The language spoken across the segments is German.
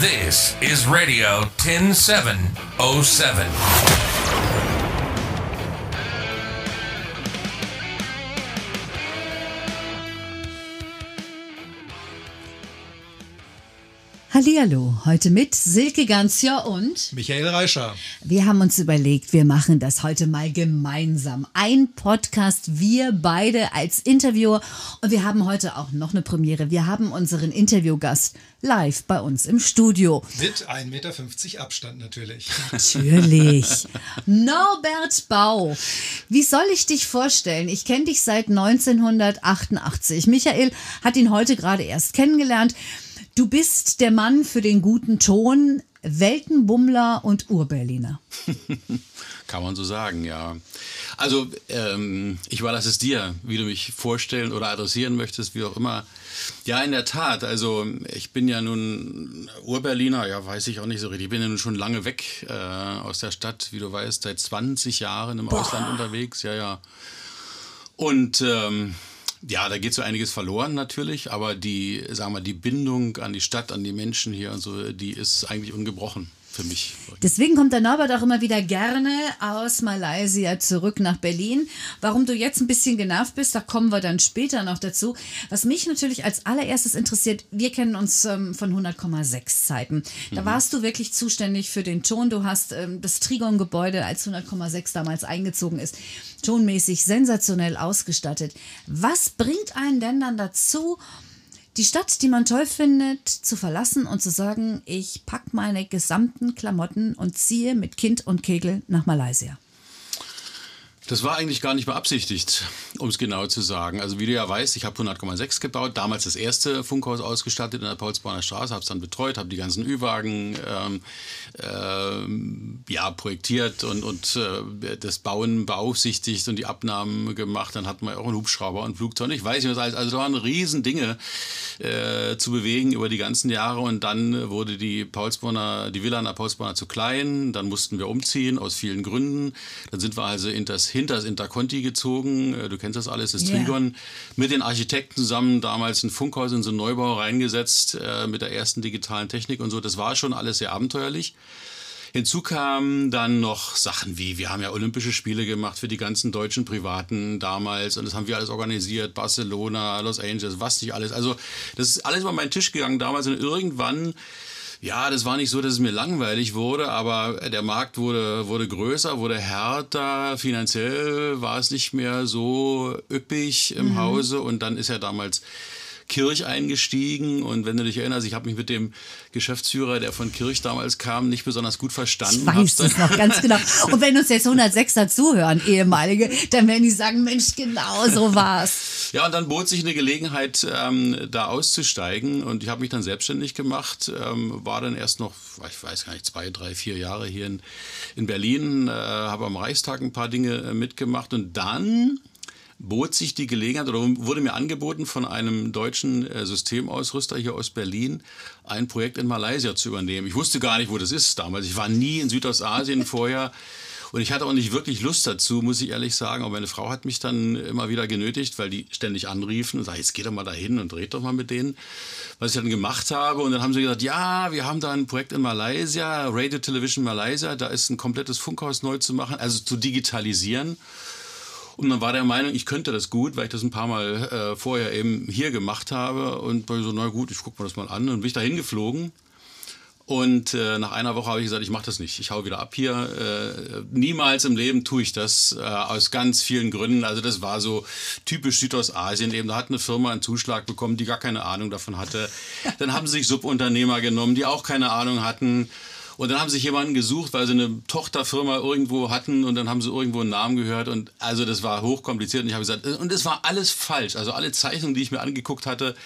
This is Radio 10707. Hallihallo, heute mit Silke Ganzja und Michael Reischer. Wir haben uns überlegt, wir machen das heute mal gemeinsam. Ein Podcast, wir beide als Interviewer. Und wir haben heute auch noch eine Premiere. Wir haben unseren Interviewgast live bei uns im Studio. Mit 1,50 Meter Abstand natürlich. Natürlich. Norbert Bau. Wie soll ich dich vorstellen? Ich kenne dich seit 1988. Michael hat ihn heute gerade erst kennengelernt. Du bist der Mann für den guten Ton, Weltenbummler und Urberliner. Kann man so sagen, ja. Also, ähm, ich war das es dir, wie du mich vorstellen oder adressieren möchtest, wie auch immer. Ja, in der Tat. Also, ich bin ja nun Urberliner, ja, weiß ich auch nicht so richtig. Ich bin ja nun schon lange weg äh, aus der Stadt, wie du weißt, seit 20 Jahren im Boah. Ausland unterwegs, ja, ja. Und ähm, ja, da geht so einiges verloren natürlich, aber die, sagen wir, die Bindung an die Stadt, an die Menschen hier und so, die ist eigentlich ungebrochen für mich. Deswegen kommt der Norbert auch immer wieder gerne aus Malaysia zurück nach Berlin. Warum du jetzt ein bisschen genervt bist, da kommen wir dann später noch dazu. Was mich natürlich als allererstes interessiert, wir kennen uns ähm, von 100,6 Zeiten. Da mhm. warst du wirklich zuständig für den Ton. Du hast ähm, das Trigon-Gebäude, als 100,6 damals eingezogen ist, tonmäßig sensationell ausgestattet. Was bringt einen denn dann dazu, die Stadt, die man toll findet, zu verlassen und zu sagen, ich packe meine gesamten Klamotten und ziehe mit Kind und Kegel nach Malaysia. Das war eigentlich gar nicht beabsichtigt, um es genau zu sagen. Also wie du ja weißt, ich habe 100,6 gebaut, damals das erste Funkhaus ausgestattet in der Paulsbahner Straße, habe es dann betreut, habe die ganzen Ü-Wagen ähm, äh, ja, projektiert und, und äh, das Bauen beaufsichtigt und die Abnahmen gemacht. Dann hatten wir auch einen Hubschrauber und Flugzeug. Ich weiß nicht was alles. Also da waren riesen Dinge äh, zu bewegen über die ganzen Jahre und dann wurde die Paulsbahner, die Villa an der Paulsbahner zu klein. Dann mussten wir umziehen aus vielen Gründen. Dann sind wir also in das hinter das Interconti gezogen. Äh, du kennst das alles, das yeah. Trigon. Mit den Architekten zusammen damals ein Funkhaus in so einen Neubau reingesetzt äh, mit der ersten digitalen Technik und so. Das war schon alles sehr abenteuerlich. Hinzu kamen dann noch Sachen wie, wir haben ja Olympische Spiele gemacht für die ganzen deutschen Privaten damals und das haben wir alles organisiert, Barcelona, Los Angeles, was nicht alles. Also das ist alles über meinen Tisch gegangen damals und irgendwann ja, das war nicht so, dass es mir langweilig wurde, aber der Markt wurde, wurde größer, wurde härter. Finanziell war es nicht mehr so üppig im mhm. Hause und dann ist ja damals Kirch eingestiegen und wenn du dich erinnerst, ich habe mich mit dem Geschäftsführer, der von Kirch damals kam, nicht besonders gut verstanden. Ich weiß das noch ganz genau. Und wenn uns jetzt 106er zuhören, ehemalige, dann werden die sagen, Mensch, genau so war's. Ja, und dann bot sich eine Gelegenheit, ähm, da auszusteigen und ich habe mich dann selbstständig gemacht, ähm, war dann erst noch, ich weiß gar nicht, zwei, drei, vier Jahre hier in, in Berlin, äh, habe am Reichstag ein paar Dinge äh, mitgemacht und dann bot sich die Gelegenheit oder wurde mir angeboten von einem deutschen äh, Systemausrüster hier aus Berlin, ein Projekt in Malaysia zu übernehmen. Ich wusste gar nicht, wo das ist damals. Ich war nie in Südostasien vorher. Und ich hatte auch nicht wirklich Lust dazu, muss ich ehrlich sagen. Aber meine Frau hat mich dann immer wieder genötigt, weil die ständig anriefen und sagten, jetzt geh doch mal dahin und dreht doch mal mit denen, was ich dann gemacht habe. Und dann haben sie gesagt, ja, wir haben da ein Projekt in Malaysia, Radio Television Malaysia, da ist ein komplettes Funkhaus neu zu machen, also zu digitalisieren. Und man war der Meinung, ich könnte das gut, weil ich das ein paar Mal äh, vorher eben hier gemacht habe. Und war so, na gut, ich gucke mir das mal an. Und bin ich dahin geflogen. Und äh, nach einer Woche habe ich gesagt, ich mache das nicht. Ich hau wieder ab hier. Äh, niemals im Leben tue ich das äh, aus ganz vielen Gründen. Also das war so typisch Südostasien. Eben da hat eine Firma einen Zuschlag bekommen, die gar keine Ahnung davon hatte. Dann haben sie sich Subunternehmer genommen, die auch keine Ahnung hatten. Und dann haben sie sich jemanden gesucht, weil sie eine Tochterfirma irgendwo hatten und dann haben sie irgendwo einen Namen gehört und also das war hochkompliziert und ich habe gesagt, und es war alles falsch. Also alle Zeichnungen, die ich mir angeguckt hatte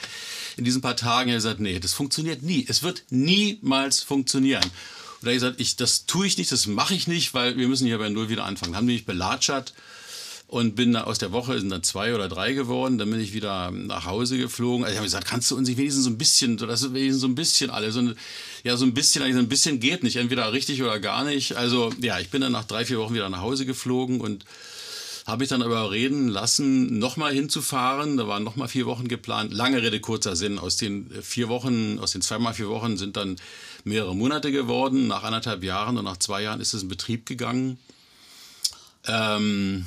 in diesen paar Tagen, habe ich gesagt, nee, das funktioniert nie. Es wird niemals funktionieren. Und da habe ich gesagt, ich, das tue ich nicht, das mache ich nicht, weil wir müssen hier bei Null wieder anfangen. Dann haben die mich belatschert und bin aus der Woche, sind dann zwei oder drei geworden, dann bin ich wieder nach Hause geflogen. Also ich habe gesagt, kannst du uns nicht wenigstens so ein bisschen, das ist wenigstens so ein bisschen alles. Und ja, so ein bisschen, so ein bisschen geht nicht, entweder richtig oder gar nicht. Also ja, ich bin dann nach drei, vier Wochen wieder nach Hause geflogen und habe ich dann aber reden lassen, nochmal hinzufahren. Da waren nochmal vier Wochen geplant. Lange Rede, kurzer Sinn. Aus den vier Wochen, aus den zweimal vier Wochen sind dann mehrere Monate geworden. Nach anderthalb Jahren und nach zwei Jahren ist es in Betrieb gegangen. Ähm,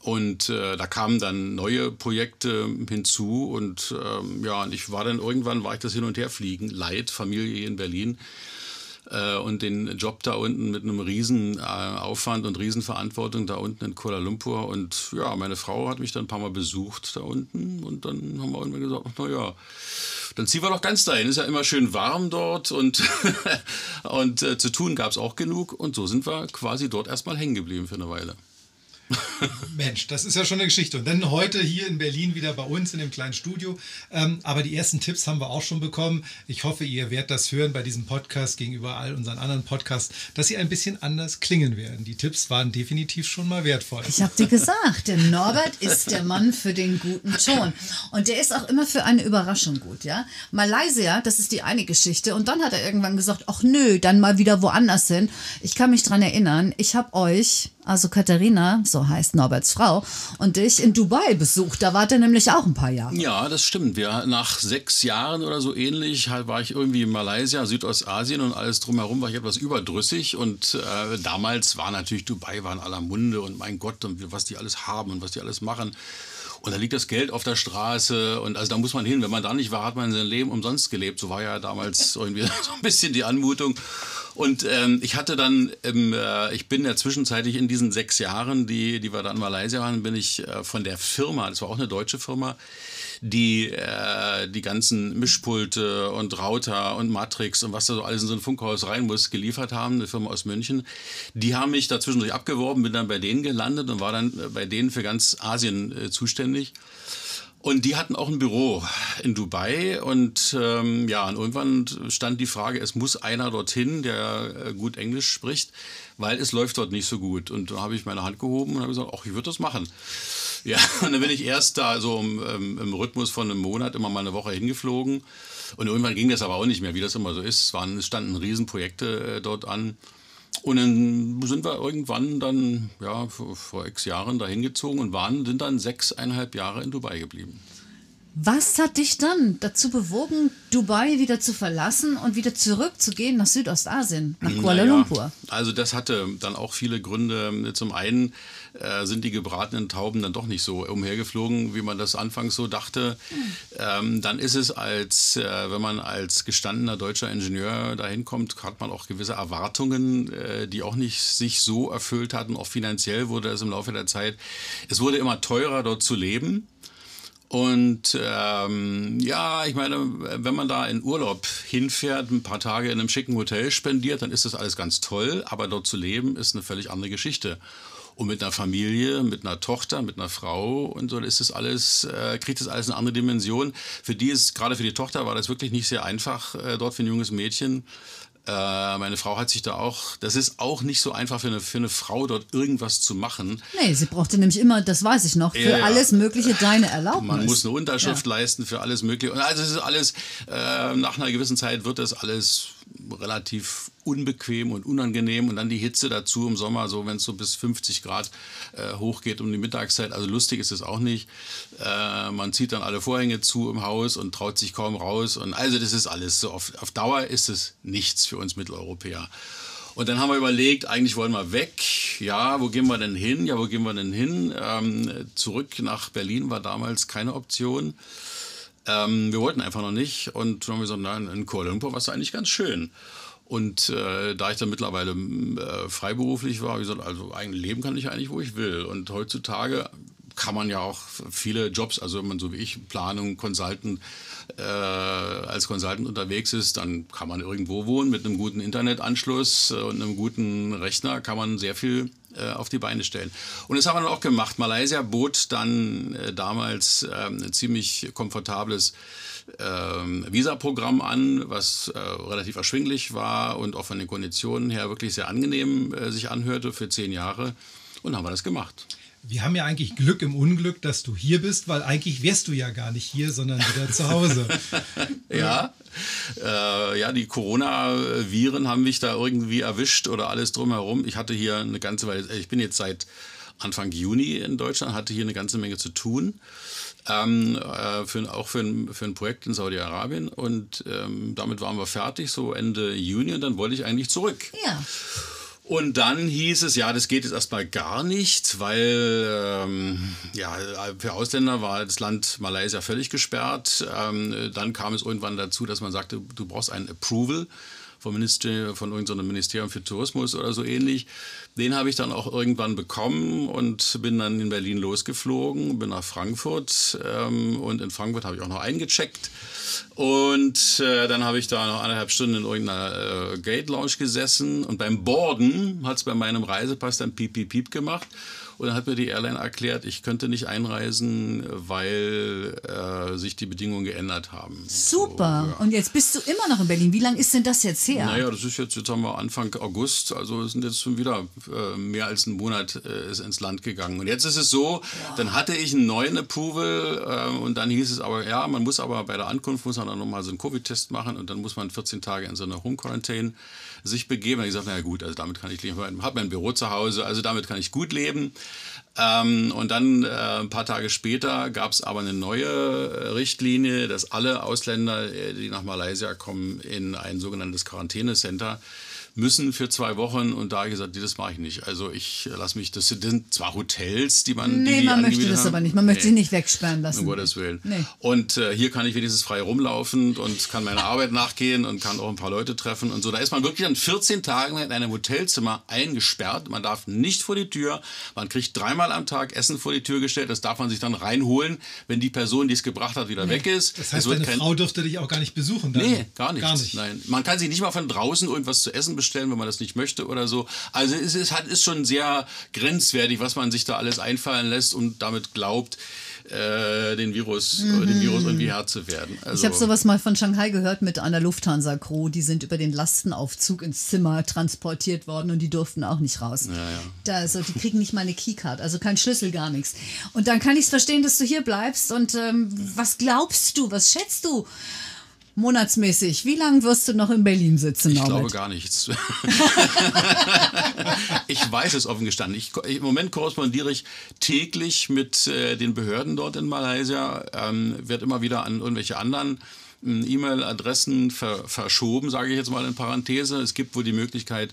und äh, da kamen dann neue Projekte hinzu und ähm, ja, und ich war dann irgendwann, war ich das Hin- und Herfliegen, Leid, Familie in Berlin äh, und den Job da unten mit einem riesen äh, Aufwand und Riesenverantwortung da unten in Kuala Lumpur und ja, meine Frau hat mich dann ein paar Mal besucht da unten und dann haben wir irgendwann gesagt, naja, dann ziehen wir doch ganz dahin. Ist ja immer schön warm dort und, und äh, zu tun gab es auch genug. Und so sind wir quasi dort erstmal hängen geblieben für eine Weile. Mensch, das ist ja schon eine Geschichte. Und dann heute hier in Berlin wieder bei uns in dem kleinen Studio. Ähm, aber die ersten Tipps haben wir auch schon bekommen. Ich hoffe, ihr werdet das hören bei diesem Podcast gegenüber all unseren anderen Podcasts, dass sie ein bisschen anders klingen werden. Die Tipps waren definitiv schon mal wertvoll. Ich habe dir gesagt, der Norbert ist der Mann für den guten Ton. Und der ist auch immer für eine Überraschung gut, ja. Malaysia, das ist die eine Geschichte. Und dann hat er irgendwann gesagt, ach nö, dann mal wieder woanders hin. Ich kann mich dran erinnern, ich habe euch also Katharina, so heißt Norberts Frau, und dich in Dubai besucht. Da wart ihr nämlich auch ein paar Jahre. Ja, das stimmt. Wir, nach sechs Jahren oder so ähnlich halt war ich irgendwie in Malaysia, Südostasien und alles drumherum war ich etwas überdrüssig. Und äh, damals war natürlich Dubai war in aller Munde und mein Gott, und was die alles haben und was die alles machen. Und da liegt das Geld auf der Straße und also da muss man hin. Wenn man da nicht war, hat man sein Leben umsonst gelebt. So war ja damals irgendwie so ein bisschen die Anmutung. Und ähm, ich hatte dann, ähm, äh, ich bin ja zwischenzeitlich in diesen sechs Jahren, die, die wir dann in Malaysia waren, bin ich äh, von der Firma, das war auch eine deutsche Firma, die äh, die ganzen Mischpulte und Router und Matrix und was da so alles in so ein Funkhaus rein muss, geliefert haben, eine Firma aus München. Die haben mich da zwischendurch abgeworben, bin dann bei denen gelandet und war dann äh, bei denen für ganz Asien zuständig. Und die hatten auch ein Büro in Dubai und ähm, ja, und irgendwann stand die Frage, es muss einer dorthin, der äh, gut Englisch spricht, weil es läuft dort nicht so gut. Und da habe ich meine Hand gehoben und habe gesagt, ach, ich würde das machen. Ja, und dann bin ich erst da so im, im, Rhythmus von einem Monat immer mal eine Woche hingeflogen. Und irgendwann ging das aber auch nicht mehr, wie das immer so ist. Es, waren, es standen Riesenprojekte äh, dort an. Und dann sind wir irgendwann dann, ja, vor, vor x Jahren dahin gezogen und waren, sind dann sechseinhalb Jahre in Dubai geblieben. Was hat dich dann dazu bewogen, Dubai wieder zu verlassen und wieder zurückzugehen nach Südostasien, nach Kuala naja, Lumpur? Also das hatte dann auch viele Gründe. Zum einen äh, sind die gebratenen Tauben dann doch nicht so umhergeflogen, wie man das anfangs so dachte. Ähm, dann ist es als, äh, wenn man als gestandener deutscher Ingenieur dahin kommt, hat man auch gewisse Erwartungen, äh, die auch nicht sich so erfüllt hatten. Auch finanziell wurde es im Laufe der Zeit, es wurde immer teurer dort zu leben. Und ähm, ja, ich meine, wenn man da in Urlaub hinfährt, ein paar Tage in einem schicken Hotel spendiert, dann ist das alles ganz toll, aber dort zu leben ist eine völlig andere Geschichte. Und mit einer Familie, mit einer Tochter, mit einer Frau und so ist das alles, äh, kriegt das alles eine andere Dimension. Für die ist, gerade für die Tochter war das wirklich nicht sehr einfach, äh, dort für ein junges Mädchen. Äh, meine Frau hat sich da auch, das ist auch nicht so einfach für eine, für eine Frau, dort irgendwas zu machen. Nee, sie brauchte nämlich immer, das weiß ich noch, für ja, alles Mögliche deine Erlaubnis. Man muss eine Unterschrift ja. leisten für alles Mögliche. Und also es ist alles, äh, nach einer gewissen Zeit wird das alles relativ unbequem und unangenehm und dann die Hitze dazu im Sommer, so wenn es so bis 50 Grad äh, hochgeht um die Mittagszeit. Also lustig ist es auch nicht. Äh, man zieht dann alle Vorhänge zu im Haus und traut sich kaum raus. Und also das ist alles so. Auf, auf Dauer ist es nichts für uns Mitteleuropäer. Und dann haben wir überlegt, eigentlich wollen wir weg. Ja, wo gehen wir denn hin? Ja, wo gehen wir denn hin? Ähm, zurück nach Berlin war damals keine Option. Ähm, wir wollten einfach noch nicht und dann haben wir gesagt, nein, in Kuala Lumpur war es eigentlich ganz schön. Und äh, da ich dann mittlerweile äh, freiberuflich war, habe ich gesagt, also eigentlich leben kann ich eigentlich, wo ich will. Und heutzutage kann man ja auch viele Jobs, also wenn man so wie ich Planung, Consultant, äh, als Consultant unterwegs ist, dann kann man irgendwo wohnen mit einem guten Internetanschluss und einem guten Rechner, kann man sehr viel äh, auf die Beine stellen. Und das haben wir dann auch gemacht. Malaysia bot dann äh, damals ähm, ein ziemlich komfortables ähm, Visa-Programm an, was äh, relativ erschwinglich war und auch von den Konditionen her wirklich sehr angenehm äh, sich anhörte für zehn Jahre. Und haben wir das gemacht. Wir haben ja eigentlich Glück im Unglück, dass du hier bist, weil eigentlich wärst du ja gar nicht hier, sondern wieder zu Hause. ja, äh, ja, die Corona-Viren haben mich da irgendwie erwischt oder alles drumherum. Ich hatte hier eine ganze Weile, ich bin jetzt seit Anfang Juni in Deutschland, hatte hier eine ganze Menge zu tun. Ähm, äh, für, auch für ein, für ein Projekt in Saudi-Arabien. Und ähm, damit waren wir fertig, so Ende Juni. Und dann wollte ich eigentlich zurück. Ja. Und dann hieß es, ja, das geht jetzt erstmal gar nicht, weil ähm, ja, für Ausländer war das Land Malaysia völlig gesperrt. Ähm, dann kam es irgendwann dazu, dass man sagte, du brauchst ein Approval vom Minister, von irgendeinem Ministerium für Tourismus oder so ähnlich. Den habe ich dann auch irgendwann bekommen und bin dann in Berlin losgeflogen, bin nach Frankfurt ähm, und in Frankfurt habe ich auch noch eingecheckt. Und äh, dann habe ich da noch eineinhalb Stunden in irgendeiner äh, Gate Lounge gesessen und beim Borden hat es bei meinem Reisepass dann piep, piep, piep gemacht. Und dann hat mir die Airline erklärt, ich könnte nicht einreisen, weil äh, sich die Bedingungen geändert haben. Super. So, ja. Und jetzt bist du immer noch in Berlin. Wie lange ist denn das jetzt her? Naja, das ist jetzt, jetzt haben wir Anfang August, also sind jetzt schon wieder äh, mehr als einen Monat äh, ist ins Land gegangen. Und jetzt ist es so, ja. dann hatte ich einen neuen Approval äh, und dann hieß es aber, ja, man muss aber bei der Ankunft muss man dann nochmal so einen Covid-Test machen und dann muss man 14 Tage in so einer Home-Quarantäne sich begeben. Und ich gesagt, naja gut, also damit kann ich leben. Ich habe mein Büro zu Hause, also damit kann ich gut leben. Ähm, und dann äh, ein paar Tage später gab es aber eine neue äh, Richtlinie, dass alle Ausländer, äh, die nach Malaysia kommen, in ein sogenanntes Quarantänecenter müssen für zwei Wochen und da habe ich gesagt, das mache ich nicht. Also ich lasse mich, das sind zwar Hotels, die man. Nee, die, man möchte das haben. aber nicht. Man möchte nee. sie nicht wegsperren lassen. Um Gottes Willen. Nee. Und äh, hier kann ich wenigstens frei rumlaufen und kann meiner Arbeit nachgehen und kann auch ein paar Leute treffen und so. Da ist man wirklich dann 14 Tage in einem Hotelzimmer eingesperrt. Man darf nicht vor die Tür. Man kriegt dreimal am Tag Essen vor die Tür gestellt. Das darf man sich dann reinholen, wenn die Person, die es gebracht hat, wieder nee. weg ist. Das heißt, deine Frau dürfte dich auch gar nicht besuchen. Dann. Nee, gar nicht. gar nicht. Nein. Man kann sich nicht mal von draußen irgendwas zu essen bestellen, wenn man das nicht möchte oder so. Also es ist, hat, ist schon sehr grenzwertig, was man sich da alles einfallen lässt und damit glaubt, äh, den Virus, mhm. dem Virus irgendwie Herr zu werden. Also ich habe sowas mal von Shanghai gehört mit einer Lufthansa-Crew. Die sind über den Lastenaufzug ins Zimmer transportiert worden und die durften auch nicht raus. Ja, ja. Da, also, die kriegen nicht mal eine Keycard, also kein Schlüssel, gar nichts. Und dann kann ich es verstehen, dass du hier bleibst. Und ähm, was glaubst du, was schätzt du? Monatsmäßig, wie lange wirst du noch in Berlin sitzen? Ich Norbert? glaube gar nichts. ich weiß es offen gestanden. Ich, Im Moment korrespondiere ich täglich mit äh, den Behörden dort in Malaysia, ähm, wird immer wieder an irgendwelche anderen ähm, E-Mail-Adressen ver verschoben, sage ich jetzt mal in Parenthese. Es gibt wohl die Möglichkeit,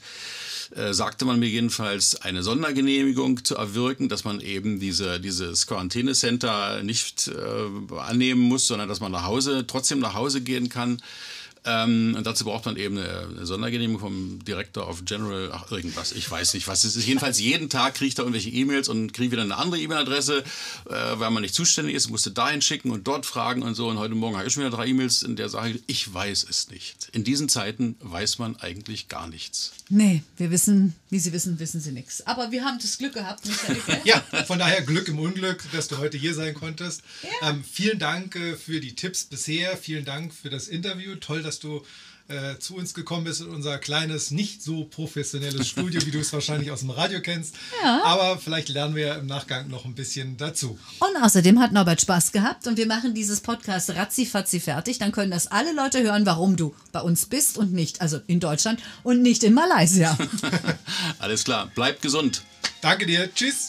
äh, sagte man mir jedenfalls, eine Sondergenehmigung zu erwirken, dass man eben diese, dieses Quarantänecenter nicht äh, annehmen muss, sondern dass man nach Hause, trotzdem nach Hause gehen kann. Ähm, und dazu braucht man eben eine, Sondergenehmigung vom Director of General, ach irgendwas, ich weiß nicht, was es ist. Jedenfalls jeden Tag kriege ich da irgendwelche E-Mails und kriege wieder eine andere E-Mail-Adresse, äh, weil man nicht zuständig ist, musste dahin schicken und dort fragen und so. Und heute Morgen habe ich schon wieder drei E-Mails in der Sache, ich weiß es nicht. In diesen Zeiten weiß man eigentlich gar nichts. Nee, wir wissen, wie Sie wissen, wissen Sie nichts. Aber wir haben das Glück gehabt, Michael. ja, von daher Glück im Unglück, dass du heute hier sein konntest. Ja. Ähm, vielen Dank äh, für die Tipps bisher, vielen Dank für das Interview. Toll, dass dass du äh, zu uns gekommen bist in unser kleines, nicht so professionelles Studio, wie du es wahrscheinlich aus dem Radio kennst. Ja. Aber vielleicht lernen wir im Nachgang noch ein bisschen dazu. Und außerdem hat Norbert Spaß gehabt und wir machen dieses Podcast ratzi-fatzi fertig. Dann können das alle Leute hören, warum du bei uns bist und nicht, also in Deutschland und nicht in Malaysia. Alles klar, bleib gesund. Danke dir. Tschüss.